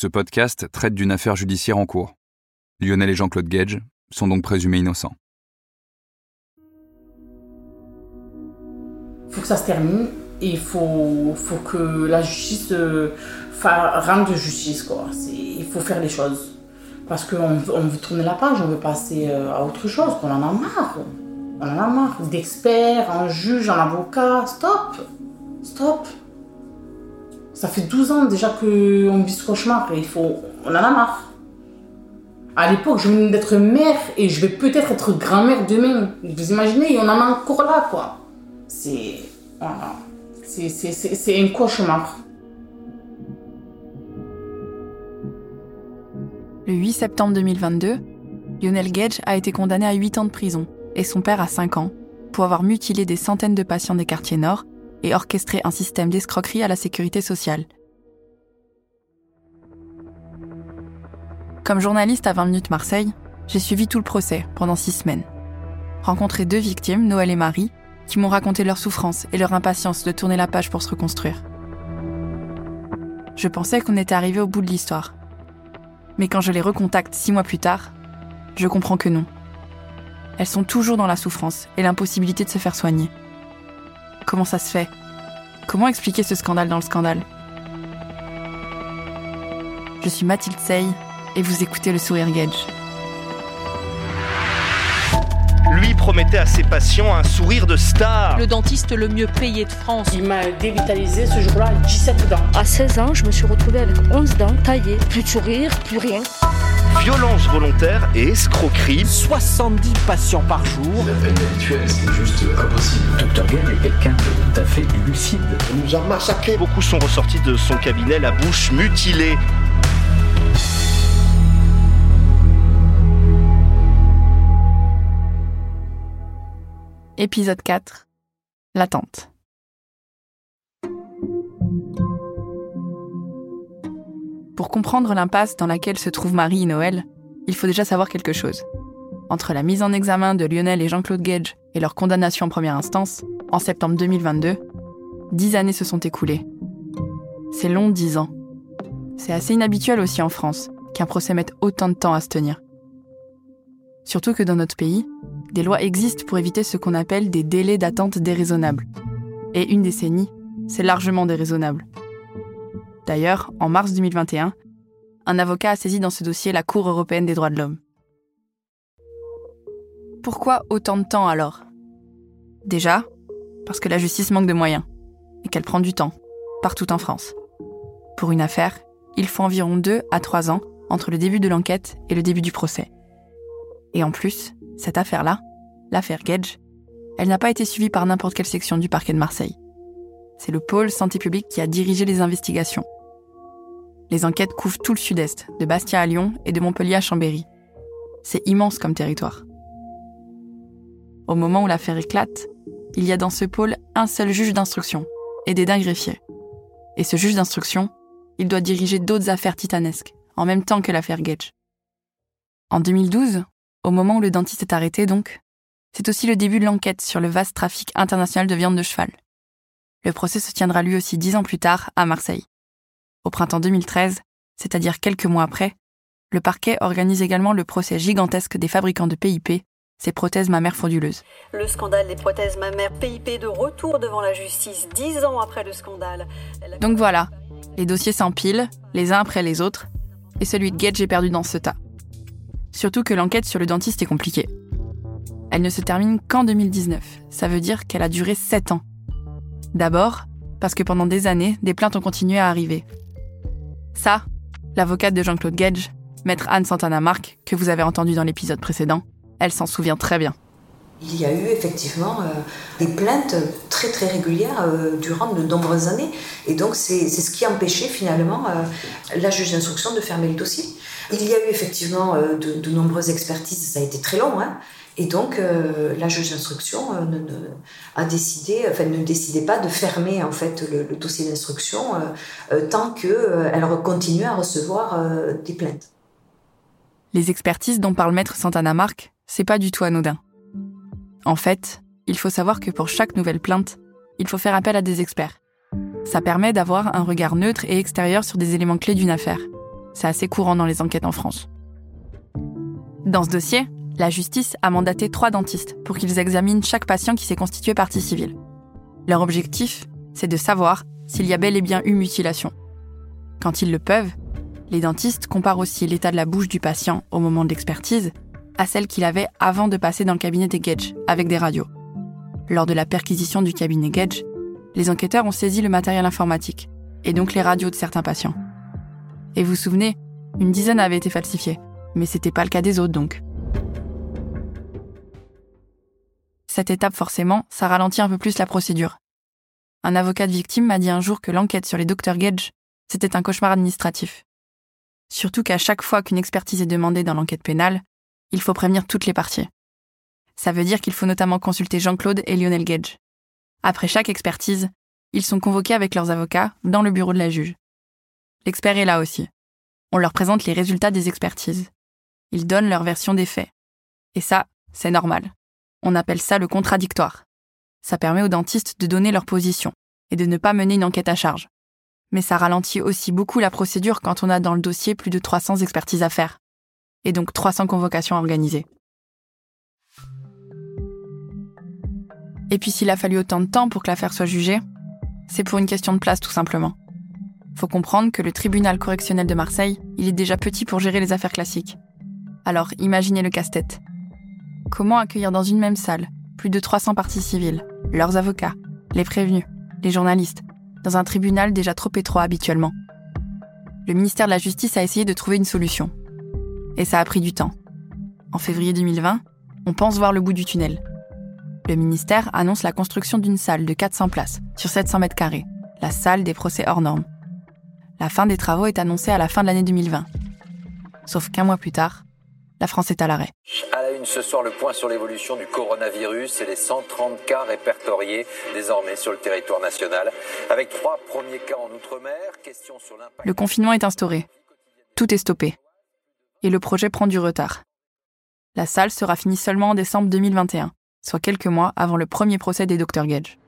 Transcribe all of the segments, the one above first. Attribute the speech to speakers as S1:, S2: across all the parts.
S1: Ce podcast traite d'une affaire judiciaire en cours. Lionel et Jean-Claude Gage sont donc présumés innocents.
S2: Il faut que ça se termine et il faut, faut que la justice euh, rende justice. Il faut faire les choses. Parce qu'on on veut tourner la page, on veut passer euh, à autre chose, qu'on en a marre. On en a marre d'experts, un juge, un avocat. Stop Stop Ça fait 12 ans déjà qu'on vit ce cauchemar et il faut, on en a marre. À l'époque, je venais d'être mère et je vais peut-être être grand-mère demain. Vous imaginez, on en est encore là, quoi. C'est. Voilà. C'est un cauchemar.
S3: Le 8 septembre 2022, Lionel Gage a été condamné à 8 ans de prison et son père à 5 ans pour avoir mutilé des centaines de patients des quartiers nord et orchestré un système d'escroquerie à la sécurité sociale. Comme journaliste à 20 minutes Marseille, j'ai suivi tout le procès pendant 6 semaines. Rencontré deux victimes, Noël et Marie, qui m'ont raconté leur souffrance et leur impatience de tourner la page pour se reconstruire. Je pensais qu'on était arrivé au bout de l'histoire. Mais quand je les recontacte six mois plus tard, je comprends que non. Elles sont toujours dans la souffrance et l'impossibilité de se faire soigner. Comment ça se fait? Comment expliquer ce scandale dans le scandale? Je suis Mathilde Sey et vous écoutez le Sourire Gage.
S4: Lui promettait à ses patients un sourire de star.
S5: le dentiste le mieux payé de France.
S2: Il m'a dévitalisé ce jour-là à 17 dents.
S6: À 16 ans, je me suis retrouvée avec 11 dents taillées, plus de sourire, plus rien.
S4: Violence volontaire et escroquerie.
S7: 70 patients par jour.
S8: La peine habituelle, c'est juste impossible.
S7: Docteur Gage est quelqu'un de tout à fait lucide.
S8: On nous a massacrés.
S4: Beaucoup sont ressortis de son cabinet la bouche mutilée.
S3: Épisode 4 L'attente. Pour comprendre l'impasse dans laquelle se trouvent Marie et Noël, il faut déjà savoir quelque chose. Entre la mise en examen de Lionel et Jean-Claude Gage et leur condamnation en première instance, en septembre 2022, dix années se sont écoulées. C'est long dix ans. C'est assez inhabituel aussi en France qu'un procès mette autant de temps à se tenir. Surtout que dans notre pays, des lois existent pour éviter ce qu'on appelle des délais d'attente déraisonnables. Et une décennie, c'est largement déraisonnable. D'ailleurs, en mars 2021, un avocat a saisi dans ce dossier la Cour européenne des droits de l'homme. Pourquoi autant de temps alors? Déjà, parce que la justice manque de moyens et qu'elle prend du temps, partout en France. Pour une affaire, il faut environ 2 à 3 ans entre le début de l'enquête et le début du procès. Et en plus, cette affaire-là, l'affaire Gage, elle n'a pas été suivie par n'importe quelle section du parquet de Marseille. C'est le pôle santé publique qui a dirigé les investigations. Les enquêtes couvrent tout le sud-est, de Bastia à Lyon et de Montpellier à Chambéry. C'est immense comme territoire. Au moment où l'affaire éclate, il y a dans ce pôle un seul juge d'instruction, aidé d'un greffier. Et ce juge d'instruction, il doit diriger d'autres affaires titanesques, en même temps que l'affaire Gage. En 2012, au moment où le dentiste est arrêté donc, c'est aussi le début de l'enquête sur le vaste trafic international de viande de cheval. Le procès se tiendra lui aussi dix ans plus tard à Marseille. Au printemps 2013, c'est-à-dire quelques mois après, le parquet organise également le procès gigantesque des fabricants de PIP, ces prothèses mammaires frauduleuses.
S9: Le scandale des prothèses mammaires PIP de retour devant la justice dix ans après le scandale.
S3: Donc voilà, les dossiers s'empilent, les uns après les autres, et celui de Gage est perdu dans ce tas. Surtout que l'enquête sur le dentiste est compliquée. Elle ne se termine qu'en 2019, ça veut dire qu'elle a duré 7 ans. D'abord, parce que pendant des années, des plaintes ont continué à arriver. Ça, l'avocate de Jean-Claude Gage, maître Anne Santana Marc, que vous avez entendu dans l'épisode précédent, elle s'en souvient très bien.
S10: Il y a eu effectivement des plaintes très très régulières durant de nombreuses années. Et donc c'est ce qui a empêché finalement la juge d'instruction de fermer le dossier. Il y a eu effectivement de, de nombreuses expertises, ça a été très long. Hein et donc, euh, la juge d'instruction euh, a décidé, enfin, ne décidait pas de fermer en fait le, dossier d'instruction euh, tant qu'elle continuait à recevoir des plaintes.
S3: Les expertises dont parle maître Santana Marc, c'est pas du tout anodin. En fait, il faut savoir que pour chaque nouvelle plainte, il faut faire appel à des experts. Ça permet d'avoir un regard neutre et extérieur sur des éléments clés d'une affaire. C'est assez courant dans les enquêtes en France. Dans ce dossier, la justice a mandaté trois dentistes pour qu'ils examinent chaque patient qui s'est constitué partie civile. Leur objectif, c'est de savoir s'il y a bel et bien eu mutilation. Quand ils le peuvent, les dentistes comparent aussi l'état de la bouche du patient au moment de l'expertise à celle qu'il avait avant de passer dans le cabinet des Gage avec des radios. Lors de la perquisition du cabinet Gage, les enquêteurs ont saisi le matériel informatique et donc les radios de certains patients. Et vous vous souvenez, une dizaine avait été falsifiée, mais c'était pas le cas des autres donc. Cette étape, forcément, ça ralentit un peu plus la procédure. Un avocat de victime m'a dit un jour que l'enquête sur les docteurs Gage, c'était un cauchemar administratif. Surtout qu'à chaque fois qu'une expertise est demandée dans l'enquête pénale, il faut prévenir toutes les parties. Ça veut dire qu'il faut notamment consulter Jean-Claude et Lionel Gage. Après chaque expertise, ils sont convoqués avec leurs avocats dans le bureau de la juge. L'expert est là aussi. On leur présente les résultats des expertises. Ils donnent leur version des faits. Et ça, c'est normal. On appelle ça le contradictoire. Ça permet aux dentistes de donner leur position et de ne pas mener une enquête à charge. Mais ça ralentit aussi beaucoup la procédure quand on a dans le dossier plus de 300 expertises à faire. Et donc 300 convocations à organiser. Et puis s'il a fallu autant de temps pour que l'affaire soit jugée, c'est pour une question de place tout simplement. Faut comprendre que le tribunal correctionnel de Marseille, il est déjà petit pour gérer les affaires classiques. Alors imaginez le casse-tête. Comment accueillir dans une même salle plus de 300 parties civiles, leurs avocats, les prévenus, les journalistes, dans un tribunal déjà trop étroit habituellement? Le ministère de la Justice a essayé de trouver une solution. Et ça a pris du temps. En février 2020, on pense voir le bout du tunnel. Le ministère annonce la construction d'une salle de 400 places sur 700 mètres carrés, la salle des procès hors normes. La fin des travaux est annoncée à la fin de l'année 2020. Sauf qu'un mois plus tard, la France est à l'arrêt.
S11: À la une ce soir, le point sur l'évolution du coronavirus et les 130 cas répertoriés désormais sur le territoire national. Avec trois premiers cas en Outre-mer, question sur l'impact.
S3: Le confinement est instauré. Tout est stoppé. Et le projet prend du retard. La salle sera finie seulement en décembre 2021, soit quelques mois avant le premier procès des Dr Gage.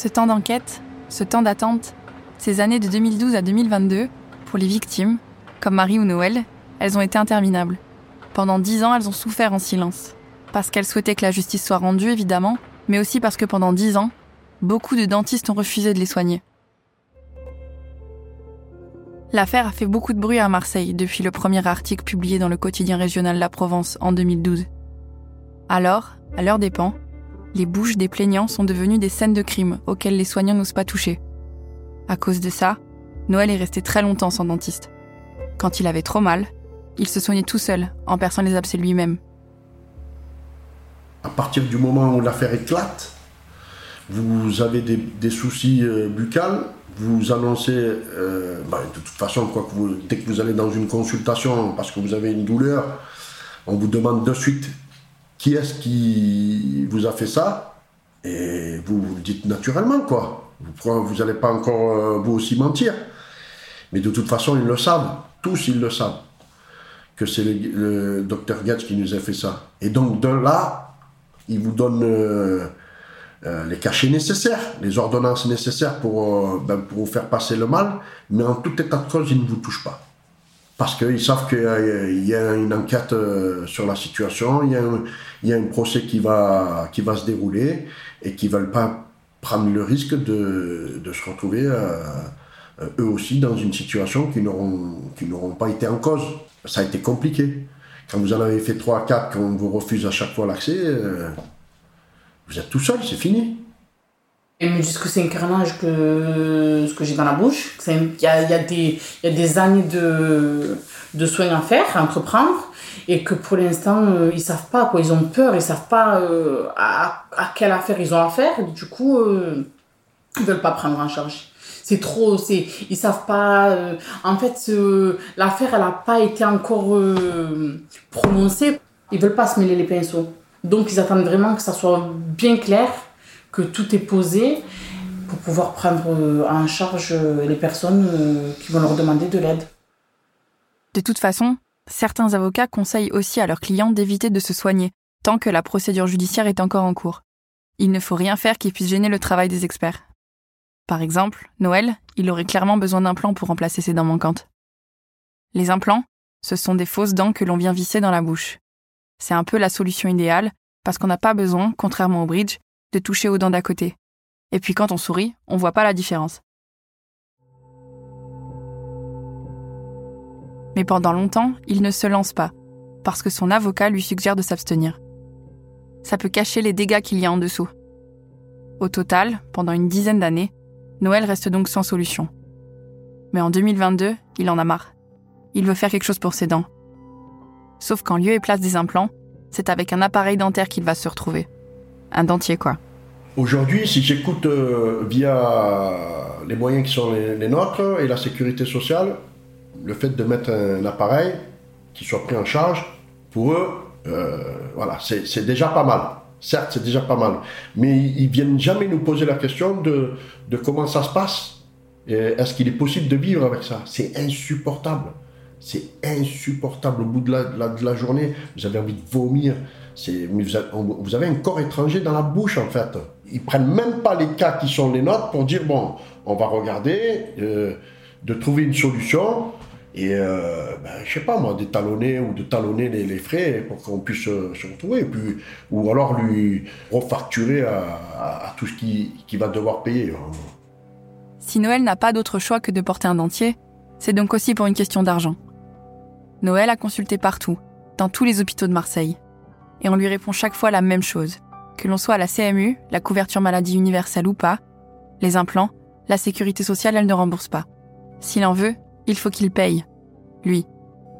S3: Ce temps d'enquête, ce temps d'attente, ces années de 2012 à 2022, pour les victimes, comme Marie ou Noël, elles ont été interminables. Pendant dix ans, elles ont souffert en silence. Parce qu'elles souhaitaient que la justice soit rendue, évidemment, mais aussi parce que pendant dix ans, beaucoup de dentistes ont refusé de les soigner. L'affaire a fait beaucoup de bruit à Marseille depuis le premier article publié dans le quotidien régional La Provence en 2012. Alors, à leur dépens, les bouches des plaignants sont devenues des scènes de crime auxquelles les soignants n'osent pas toucher. À cause de ça, Noël est resté très longtemps sans dentiste. Quand il avait trop mal, il se soignait tout seul, en perçant les abcès lui-même.
S12: À partir du moment où l'affaire éclate, vous avez des, soucis euh, buccales, vous annoncez, euh, bah, de toute façon, quoi dès que vous allez dans une consultation parce que vous avez une douleur, on vous demande de suite qui est-ce qui vous a fait ça? Et vous, vous le dites naturellement, quoi. Vous n'allez pas encore euh, vous aussi mentir. Mais de toute façon, ils le savent. Tous, ils le savent. Que c'est le, docteur Gatz qui nous a fait ça. Et donc, de là, il vous donne euh, euh, les cachets nécessaires, les ordonnances nécessaires pour, ben, pour vous faire passer le mal. Mais en tout état de cause, ils ne vous touchent pas parce qu'ils savent qu'il y a une enquête euh, sur la situation, il y a un, procès qui va, qui va se dérouler et qui ne veulent pas prendre le risque de, se retrouver euh, eux aussi dans une situation qui n'auront pas été en cause. Ça a été compliqué. Quand vous en avez fait 3 à 4, qu'on vous refuse à chaque fois l'accès, euh, vous êtes tout seul, c'est fini.
S2: Ils me disent que c'est un carnage que ce que j'ai dans la bouche. Il y a, des, années de, soins à faire, à entreprendre, et que pour l'instant, euh, ils savent pas, quoi. Ils ont peur, ils savent pas euh, à, quelle affaire ils ont affaire. Du coup, euh, ils veulent pas prendre en charge. C'est trop, c'est, ils savent pas. euh, en fait, l'affaire, elle a pas été encore euh, prononcée. Ils veulent pas se mêler les pinceaux. Donc, ils attendent vraiment que ça soit bien clair que tout est posé pour pouvoir prendre euh, en charge euh, les personnes euh, qui vont leur demander de l'aide.
S3: De toute façon, certains avocats conseillent aussi à leurs clients d'éviter de se soigner tant que la procédure judiciaire est encore en cours. Il ne faut rien faire qui puisse gêner le travail des experts. Par exemple, Noël, il aurait clairement besoin d'implants pour remplacer ses dents manquantes. Les implants, ce sont des fausses dents que l'on vient visser dans la bouche. C'est un peu la solution idéale parce qu'on n'a pas besoin, contrairement au bridge, de toucher aux dents d'à côté. Et puis quand on sourit, on voit pas la différence. Mais pendant longtemps, il ne se lance pas, parce que son avocat lui suggère de s'abstenir. Ça peut cacher les dégâts qu'il y a en dessous. Au total, pendant une dizaine d'années, Noël reste donc sans solution. Mais en 2022, il en a marre. Il veut faire quelque chose pour ses dents. Sauf qu'en lieu et place des implants, c'est avec un appareil dentaire qu'il va se retrouver. Un dentier, quoi.
S12: Aujourd'hui, si j'écoute euh, via les moyens qui sont les, nôtres et la sécurité sociale, le fait de mettre un, appareil qui soit pris en charge, pour eux, euh, voilà, c'est déjà pas mal. Certes, c'est déjà pas mal. Mais ils viennent jamais nous poser la question de, comment ça se passe. Est-ce qu'il est possible de vivre avec ça C'est insupportable. C'est insupportable. Au bout de, la, de la, journée, vous avez envie de vomir. Vous avez, un corps étranger dans la bouche, en fait. Ils prennent même pas les cas qui sont les nôtres pour dire bon, on va regarder, euh, de trouver une solution et euh, ben, je sais pas moi, d'étalonner ou de talonner les, frais pour qu'on puisse se, se retrouver, et puis, ou alors lui refacturer à, tout ce qu'il qui va devoir payer.
S3: Si Noël n'a pas d'autre choix que de porter un dentier, c'est donc aussi pour une question d'argent. Noël a consulté partout, dans tous les hôpitaux de Marseille, et on lui répond chaque fois la même chose. Que l'on soit à la CMU, la couverture maladie universelle ou pas, les implants, la sécurité sociale, elle ne rembourse pas. S'il en veut, il faut qu'il paye. Lui,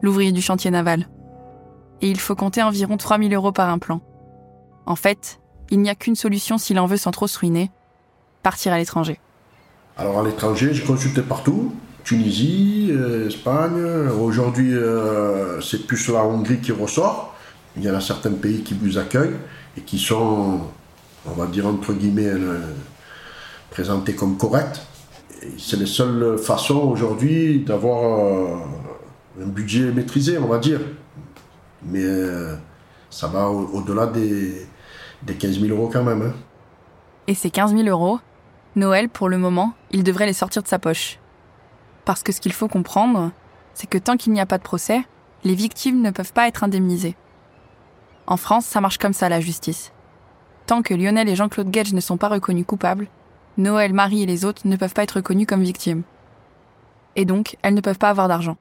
S3: l'ouvrier du chantier naval. Et il faut compter environ 3000 euros par implant. En fait, il n'y a qu'une solution s'il en veut sans trop se ruiner, partir à l'étranger.
S12: Alors à l'étranger, j'ai consulté partout. Tunisie, euh, Espagne. Aujourd'hui, euh, c'est plus la Hongrie qui ressort. Il y en a certains pays qui vous accueillent et qui sont, on va dire entre guillemets, euh, présentés comme corrects. C'est les seules façons aujourd'hui d'avoir un budget maîtrisé, on va dire. Mais ça va au-delà des, des 15 000 euros quand même. Hein.
S3: Et ces 15 000 euros, Noël, pour le moment, il devrait les sortir de sa poche. Parce que ce qu'il faut comprendre, c'est que tant qu'il n'y a pas de procès, les victimes ne peuvent pas être indemnisées. En France, ça marche comme ça, la justice. Tant que Lionel et Jean-Claude Gage ne sont pas reconnus coupables, Noël, Marie et les autres ne peuvent pas être reconnus comme victimes. Et donc, elles ne peuvent pas avoir d'argent.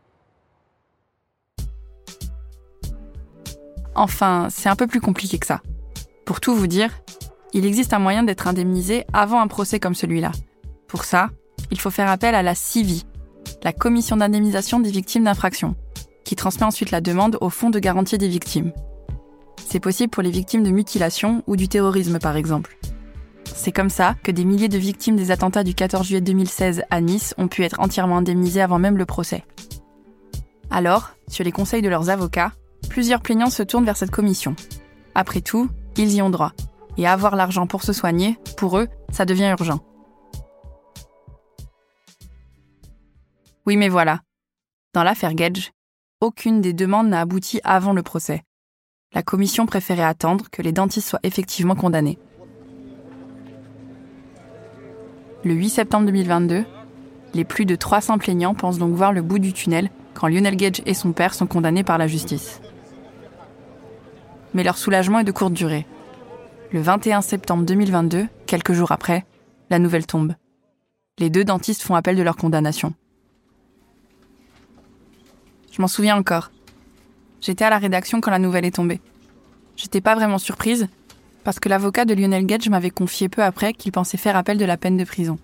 S3: Enfin, c'est un peu plus compliqué que ça. Pour tout vous dire, il existe un moyen d'être indemnisé avant un procès comme celui-là. Pour ça, il faut faire appel à la CIVI, la Commission d'indemnisation des victimes d'infractions, qui transmet ensuite la demande au Fonds de garantie des victimes. C'est possible pour les victimes de mutilation ou du terrorisme, par exemple. C'est comme ça que des milliers de victimes des attentats du 14 juillet 2016 à Nice ont pu être entièrement indemnisées avant même le procès. Alors, sur les conseils de leurs avocats, plusieurs plaignants se tournent vers cette commission. Après tout, ils y ont droit. Et avoir l'argent pour se soigner, pour eux, ça devient urgent. Oui, mais voilà. Dans l'affaire Gage, aucune des demandes n'a abouti avant le procès. La commission préférait attendre que les dentistes soient effectivement condamnés. Le 8 septembre 2022, les plus de 300 plaignants pensent donc voir le bout du tunnel quand Lionel Gage et son père sont condamnés par la justice. Mais leur soulagement est de courte durée. Le 21 septembre 2022, quelques jours après, la nouvelle tombe. Les deux dentistes font appel de leur condamnation. Je m'en souviens encore. J'étais à la rédaction quand la nouvelle est tombée. J'étais pas vraiment surprise, parce que l'avocat de Lionel Gage m'avait confié peu après qu'il pensait faire appel de la peine de prison.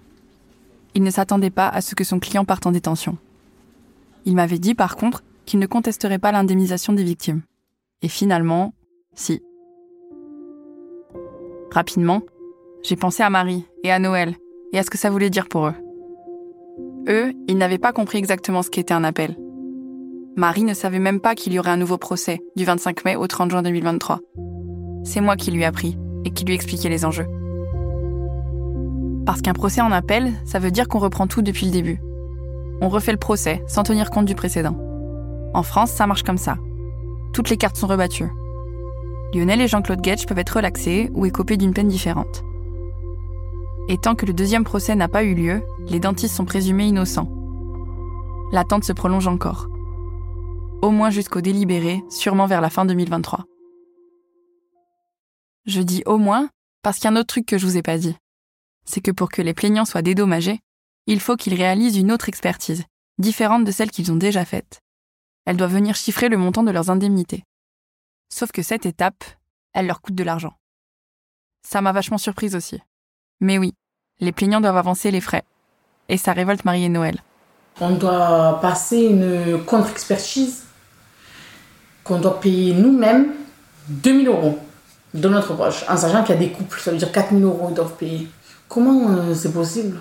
S3: Il ne s'attendait pas à ce que son client parte en détention. Il m'avait dit par contre qu'il ne contesterait pas l'indemnisation des victimes. Et finalement, si. Rapidement, j'ai pensé à Marie et à Noël et à ce que ça voulait dire pour eux. Eux, ils n'avaient pas compris exactement ce qu'était un appel. Marie ne savait même pas qu'il y aurait un nouveau procès du 25 mai au 30 juin 2023. C'est moi qui lui ai appris et qui lui expliquais les enjeux. Parce qu'un procès en appel, ça veut dire qu'on reprend tout depuis le début. On refait le procès sans tenir compte du précédent. En France, ça marche comme ça. Toutes les cartes sont rebattues. Lionel et Jean-Claude Guetsch peuvent être relaxés ou écopés d'une peine différente. Et tant que le deuxième procès n'a pas eu lieu, les dentistes sont présumés innocents. L'attente se prolonge encore. Au moins jusqu'au délibéré, sûrement vers la fin 2023. Je dis au moins parce qu'il y a un autre truc que je vous ai pas dit. C'est que pour que les plaignants soient dédommagés, il faut qu'ils réalisent une autre expertise, différente de celle qu'ils ont déjà faite. Elle doit venir chiffrer le montant de leurs indemnités. Sauf que cette étape, elle leur coûte de l'argent. Ça m'a vachement surprise aussi. Mais oui, les plaignants doivent avancer les frais. Et ça révolte Marie et Noël.
S2: On doit passer une contre-expertise qu'on doit payer nous-mêmes 2000 euros de notre poche, en sachant qu'il y a des couples, ça veut dire 4000 euros ils doivent payer. Comment euh, c'est possible?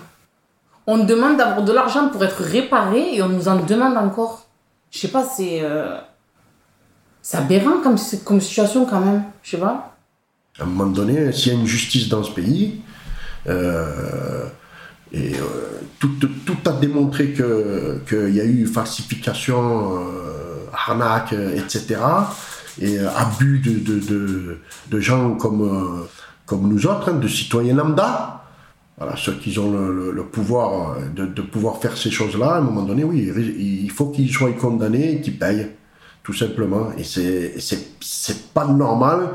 S2: On demande d'avoir de l'argent pour être réparé et on nous en demande encore. Je sais pas, c'est. Euh, c'est aberrant comme, comme situation quand même. Je sais pas.
S12: À un moment donné, s'il y a une justice dans ce pays, euh, et tout, tout, a démontré qu'il y a eu falsification, arnaque, etc et euh, abus de, de, de, gens comme, euh, comme nous autres, hein, de citoyens lambda. Voilà, ceux qui ont le, pouvoir euh, de, de, pouvoir faire ces choses-là, à un moment donné, oui, il faut qu'ils soient condamnés et qu'ils payent, tout simplement. Et c'est, c'est, pas normal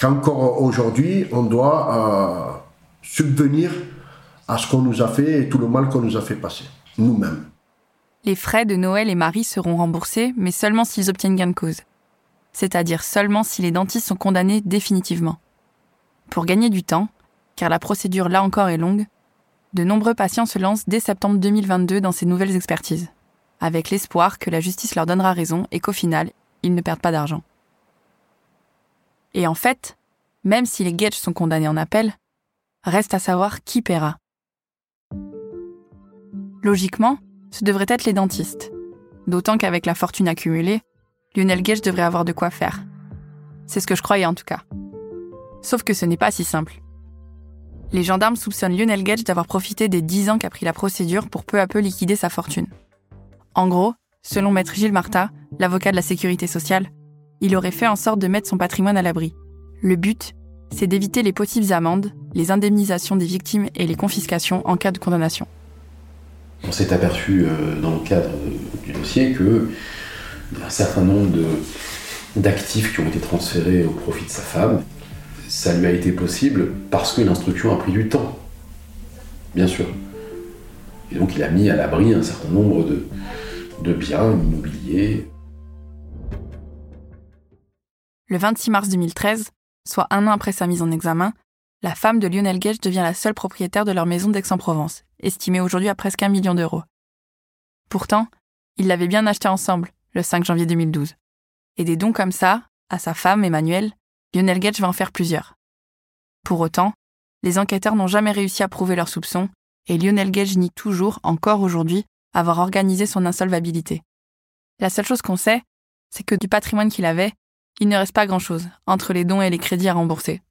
S12: qu'encore aujourd'hui, on doit euh, subvenir à ce qu'on nous a fait et tout le mal qu'on nous a fait passer, nous-mêmes.
S3: Les frais de Noël et Marie seront remboursés, mais seulement s'ils obtiennent gain de cause c'est-à-dire seulement si les dentistes sont condamnés définitivement. Pour gagner du temps, car la procédure là encore est longue, de nombreux patients se lancent dès septembre 2022 dans ces nouvelles expertises, avec l'espoir que la justice leur donnera raison et qu'au final, ils ne perdent pas d'argent. Et en fait, même si les Gage sont condamnés en appel, reste à savoir qui paiera. Logiquement, ce devrait être les dentistes, d'autant qu'avec la fortune accumulée, Lionel Gage devrait avoir de quoi faire. C'est ce que je croyais en tout cas. Sauf que ce n'est pas si simple. Les gendarmes soupçonnent Lionel Gage d'avoir profité des 10 ans qu'a pris la procédure pour peu à peu liquider sa fortune. En gros, selon maître Gilles Marta, l'avocat de la sécurité sociale, il aurait fait en sorte de mettre son patrimoine à l'abri. Le but, c'est d'éviter les possibles amendes, les indemnisations des victimes et les confiscations en cas de condamnation.
S13: On s'est aperçu euh, dans le cadre du dossier que un certain nombre d'actifs qui ont été transférés au profit de sa femme. Ça lui a été possible parce que l'instruction a pris du temps, bien sûr. Et donc il a mis à l'abri un certain nombre de, de biens immobiliers.
S3: Le 26 mars 2013, soit un an après sa mise en examen, la femme de Lionel Gage devient la seule propriétaire de leur maison d'Aix-en-Provence, estimée aujourd'hui à presque un million d'euros. Pourtant, ils l'avaient bien acheté ensemble, le 5 janvier 2012. Et des dons comme ça, à sa femme, Emmanuel, Lionel Gage va en faire plusieurs. Pour autant, les enquêteurs n'ont jamais réussi à prouver leurs soupçons, et Lionel Gage nie toujours, encore aujourd'hui, avoir organisé son insolvabilité. La seule chose qu'on sait, c'est que du patrimoine qu'il avait, il ne reste pas grand-chose entre les dons et les crédits à rembourser.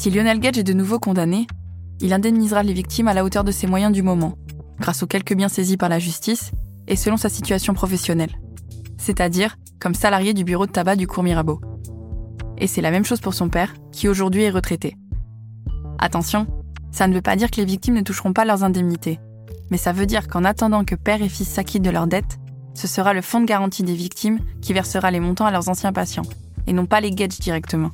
S3: Si Lionel Gage est de nouveau condamné, il indemnisera les victimes à la hauteur de ses moyens du moment, grâce aux quelques biens saisis par la justice et selon sa situation professionnelle, c'est-à-dire comme salarié du bureau de tabac du cours Mirabeau. Et c'est la même chose pour son père, qui aujourd'hui est retraité. Attention, ça ne veut pas dire que les victimes ne toucheront pas leurs indemnités, mais ça veut dire qu'en attendant que père et fils s'acquittent de leurs dettes, ce sera le fonds de garantie des victimes qui versera les montants à leurs anciens patients, et non pas les Gages directement.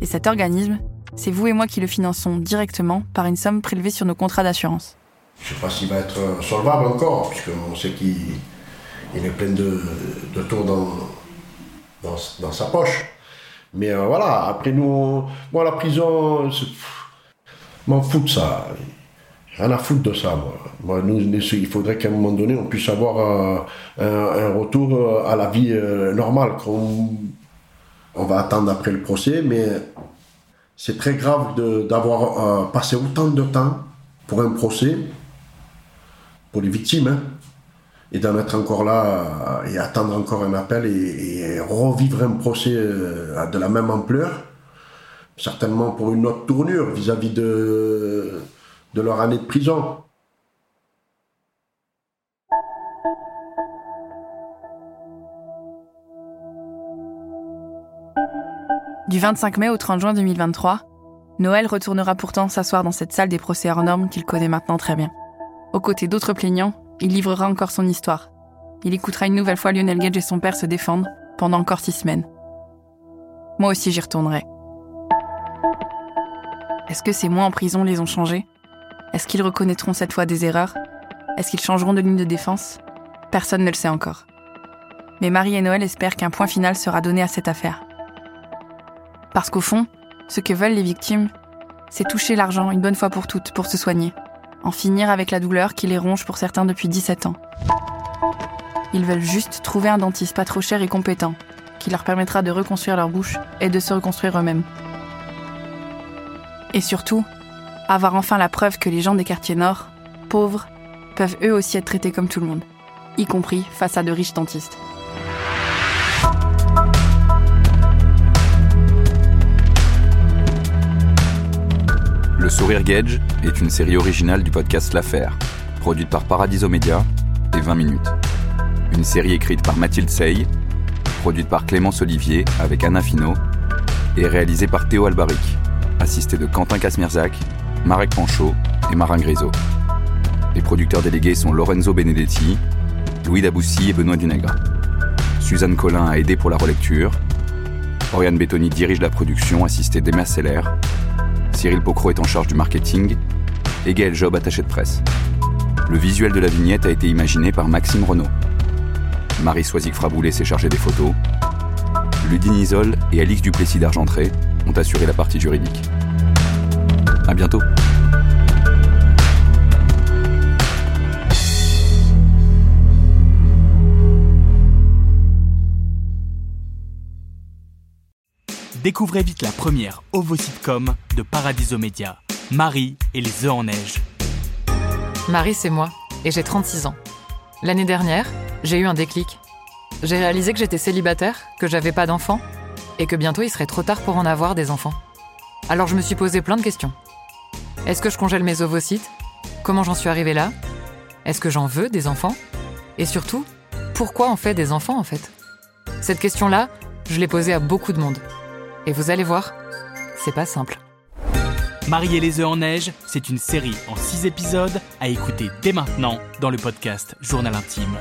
S3: Et cet organisme, c'est vous et moi qui le finançons directement par une somme prélevée sur nos contrats d'assurance.
S12: Je ne sais pas s'il va être solvable encore, puisqu'on sait qu'il est plein de, tours dans, sa poche. Mais euh, voilà, après nous, moi la prison, m'en fous de ça. Rien à foutre de ça, moi. il faudrait qu'à un moment donné, on puisse avoir euh, un, retour euh, à la vie normale. On va attendre après le procès, mais c'est très grave d'avoir passé autant de temps pour un procès, pour les victimes, hein et d'en être encore là et attendre encore un appel et, revivre un procès euh, de la même ampleur, certainement pour une autre tournure vis-à-vis de, de leur année de prison.
S3: Du 25 mai au 30 juin 2023, Noël retournera pourtant s'asseoir dans cette salle des procès hors normes qu'il connaît maintenant très bien. Aux côtés d'autres plaignants, il livrera encore son histoire. Il écoutera une nouvelle fois Lionel Gage et son père se défendre pendant encore six semaines. Moi aussi j'y retournerai. Est-ce que ces mois en prison les ont changés? Est-ce qu'ils reconnaîtront cette fois des erreurs? Est-ce qu'ils changeront de ligne de défense? Personne ne le sait encore. Mais Marie et Noël espèrent qu'un point final sera donné à cette affaire. Parce qu'au fond, ce que veulent les victimes, c'est toucher l'argent une bonne fois pour toutes pour se soigner, en finir avec la douleur qui les ronge pour certains depuis 17 ans. Ils veulent juste trouver un dentiste pas trop cher et compétent, qui leur permettra de reconstruire leur bouche et de se reconstruire eux-mêmes. Et surtout, avoir enfin la preuve que les gens des quartiers nord, pauvres, peuvent eux aussi être traités comme tout le monde, y compris face à de riches dentistes.
S1: Le Sourire Gauge est une série originale du podcast L'Affaire, produite par Paradiso Media et 20 minutes. Une série écrite par Mathilde Sey, produite par Clémence Olivier avec Anna Finot et réalisée par Théo Albaric, assisté de Quentin Casmirzac, Marek Panchaud et Marin Grisot. Les producteurs délégués sont Lorenzo Benedetti, Louis Daboussi et Benoît Dunègre. Suzanne Collin a aidé pour la relecture. Oriane Bettoni dirige la production, assistée d'Emma Seller Cyril Pocro est en charge du marketing et Gaël Job, attaché de presse. Le visuel de la vignette a été imaginé par Maxime Renault. Marie Soisic-Fraboulet s'est chargée des photos. Ludine Isol et Alix Duplessis d'Argentré ont assuré la partie juridique. À bientôt.
S14: Découvrez vite la première ovo-sitcom de Paradiso Media, Marie et les œufs en neige.
S15: Marie, c'est moi, et j'ai 36 ans. L'année dernière, j'ai eu un déclic. J'ai réalisé que j'étais célibataire, que j'avais pas d'enfants, et que bientôt il serait trop tard pour en avoir des enfants. Alors je me suis posé plein de questions. Est-ce que je congèle mes ovocytes? Comment j'en suis arrivée là? Est-ce que j'en veux des enfants? Et surtout, pourquoi on fait des enfants en fait? Cette question-là, je l'ai posée à beaucoup de monde. Et vous allez voir, c'est pas simple.
S14: Marie et les œufs en neige, c'est une série en 6 épisodes à écouter dès maintenant dans le podcast Journal Intime.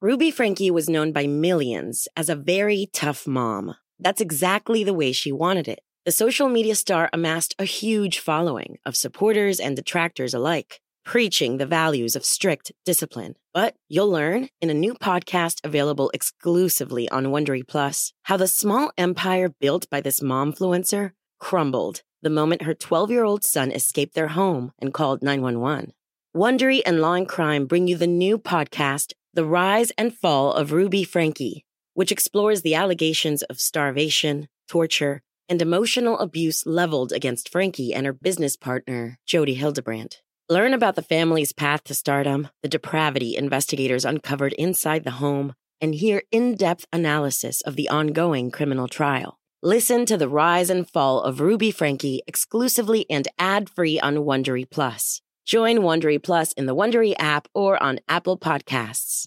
S16: Ruby Frankie was known by millions as a very tough mom. That's exactly the way she wanted it. The social media star amassed a huge following of supporters and detractors alike. preaching the values of strict discipline. But you'll learn in a new podcast available exclusively on Wondery Plus how the small empire built by this momfluencer crumbled the moment her 12-year-old son escaped their home and called 911. Wondery and Law and Crime bring you the new podcast, The Rise and Fall of Ruby Frankie, which explores the allegations of starvation, torture, and emotional abuse leveled against Frankie and her business partner, Jody Hildebrandt. Learn about the family's path to stardom, the depravity investigators uncovered inside the home, and hear in depth analysis of the ongoing criminal trial. Listen to the rise and fall of Ruby Frankie exclusively and ad free on Wondery Plus. Join Wondery Plus in the Wondery app or on Apple Podcasts.